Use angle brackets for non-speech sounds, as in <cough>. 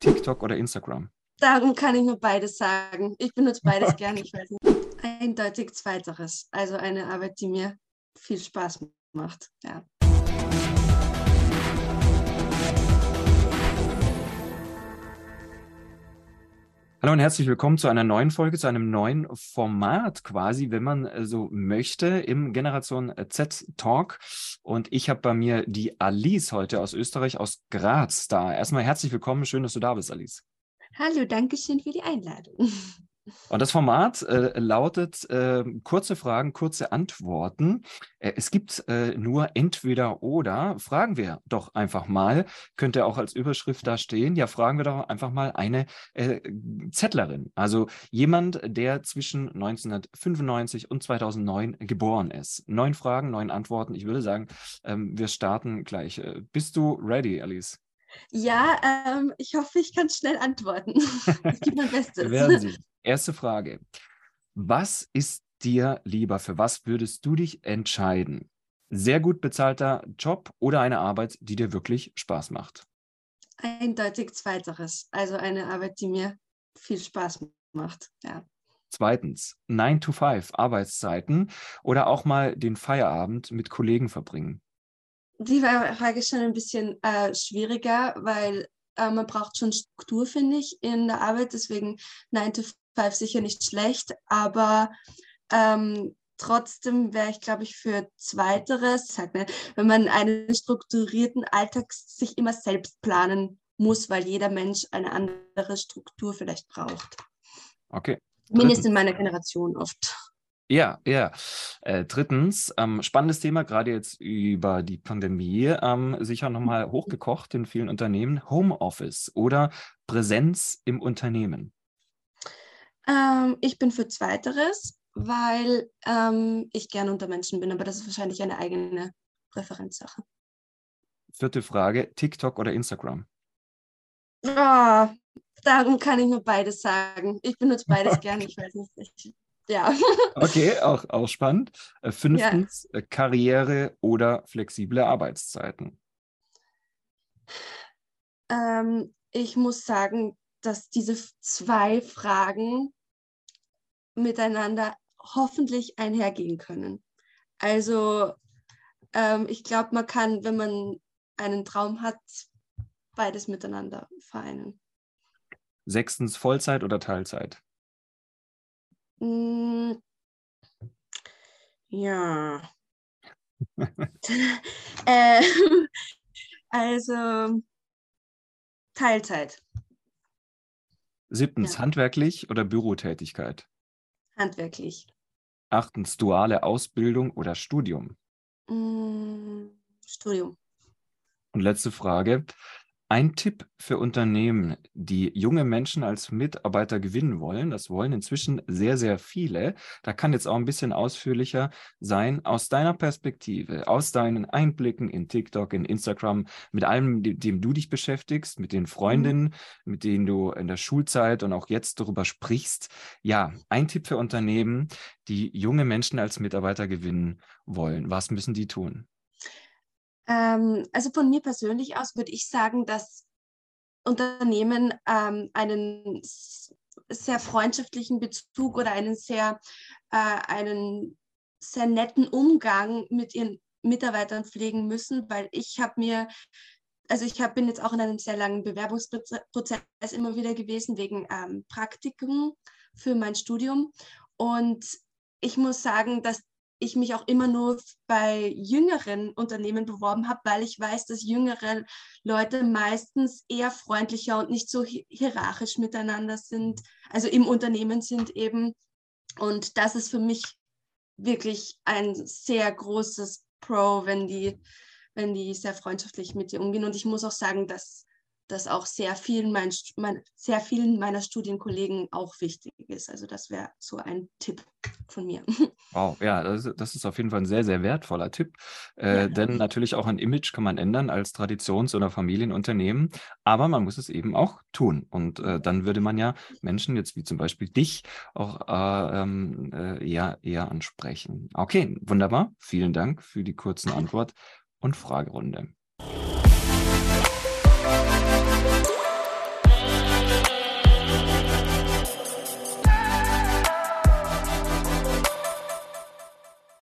TikTok oder Instagram? Darum kann ich nur beides sagen. Ich benutze beides okay. gerne, ich weiß nicht. Eindeutig zweiteres. Also eine Arbeit, die mir viel Spaß macht. Ja. Hallo und herzlich willkommen zu einer neuen Folge, zu einem neuen Format quasi, wenn man äh, so möchte, im Generation Z Talk. Und ich habe bei mir die Alice heute aus Österreich, aus Graz da. Erstmal herzlich willkommen, schön, dass du da bist, Alice. Hallo, danke schön für die Einladung. Und das Format äh, lautet äh, kurze Fragen, kurze Antworten. Äh, es gibt äh, nur entweder oder. Fragen wir doch einfach mal. Könnte auch als Überschrift da stehen. Ja, fragen wir doch einfach mal eine äh, Zettlerin. Also jemand, der zwischen 1995 und 2009 geboren ist. Neun Fragen, neun Antworten. Ich würde sagen, ähm, wir starten gleich. Äh, bist du ready, Alice? Ja, ähm, ich hoffe, ich kann schnell antworten. <laughs> ich gebe mein Bestes. Werden Sie. Erste Frage. Was ist dir lieber? Für was würdest du dich entscheiden? Sehr gut bezahlter Job oder eine Arbeit, die dir wirklich Spaß macht? Eindeutig zweiteres. Also eine Arbeit, die mir viel Spaß macht. Ja. Zweitens, 9 to 5 Arbeitszeiten oder auch mal den Feierabend mit Kollegen verbringen? Die Frage ist schon ein bisschen äh, schwieriger, weil äh, man braucht schon Struktur, finde ich, in der Arbeit. Deswegen 9 to 5 sicher nicht schlecht, aber ähm, trotzdem wäre ich, glaube ich, für Zweiteres, sag mal, wenn man einen strukturierten Alltag sich immer selbst planen muss, weil jeder Mensch eine andere Struktur vielleicht braucht. Okay. Mindestens in meiner Generation oft. Ja, ja. Äh, drittens, ähm, spannendes Thema, gerade jetzt über die Pandemie, ähm, sicher nochmal hochgekocht in vielen Unternehmen, Homeoffice oder Präsenz im Unternehmen. Ähm, ich bin für Zweiteres, weil ähm, ich gern unter Menschen bin, aber das ist wahrscheinlich eine eigene Präferenzsache. Vierte Frage, TikTok oder Instagram? Oh, darum kann ich nur beides sagen. Ich benutze beides <laughs> okay. gern, ich weiß nicht ja. Okay, auch, auch spannend. Äh, fünftens, ja. Äh, Karriere oder flexible Arbeitszeiten. Ähm, ich muss sagen, dass diese zwei Fragen miteinander hoffentlich einhergehen können. Also ähm, ich glaube, man kann, wenn man einen Traum hat, beides miteinander vereinen. Sechstens, Vollzeit oder Teilzeit? Mm, ja. <laughs> <laughs> äh, also Teilzeit. Siebtens, ja. handwerklich oder Bürotätigkeit? Handwerklich. Achtens, duale Ausbildung oder Studium? Mm, Studium. Und letzte Frage. Ein Tipp für Unternehmen, die junge Menschen als Mitarbeiter gewinnen wollen, das wollen inzwischen sehr, sehr viele. Da kann jetzt auch ein bisschen ausführlicher sein. Aus deiner Perspektive, aus deinen Einblicken in TikTok, in Instagram, mit allem, mit dem du dich beschäftigst, mit den mhm. Freundinnen, mhm. mit denen du in der Schulzeit und auch jetzt darüber sprichst. Ja, ein Tipp für Unternehmen, die junge Menschen als Mitarbeiter gewinnen wollen. Was müssen die tun? Ähm, also von mir persönlich aus würde ich sagen, dass Unternehmen ähm, einen sehr freundschaftlichen Bezug oder einen sehr, äh, einen sehr netten Umgang mit ihren Mitarbeitern pflegen müssen, weil ich habe mir, also ich hab, bin jetzt auch in einem sehr langen Bewerbungsprozess immer wieder gewesen wegen ähm, Praktikum für mein Studium. Und ich muss sagen, dass ich mich auch immer nur bei jüngeren Unternehmen beworben habe, weil ich weiß, dass jüngere Leute meistens eher freundlicher und nicht so hierarchisch miteinander sind, also im Unternehmen sind eben. Und das ist für mich wirklich ein sehr großes Pro, wenn die, wenn die sehr freundschaftlich mit dir umgehen. Und ich muss auch sagen, dass das auch sehr vielen, mein, mein, sehr vielen meiner Studienkollegen auch wichtig ist. Also das wäre so ein Tipp von mir. <laughs> Wow, ja, das, das, ist auf jeden Fall ein sehr, sehr wertvoller Tipp. Äh, ja. Denn natürlich auch ein Image kann man ändern als Traditions- oder Familienunternehmen, aber man muss es eben auch tun. Und äh, dann würde man ja Menschen jetzt wie zum Beispiel dich auch äh, ähm, äh eher, eher ansprechen. Okay, wunderbar. Vielen Dank für die kurzen <laughs> Antwort und Fragerunde.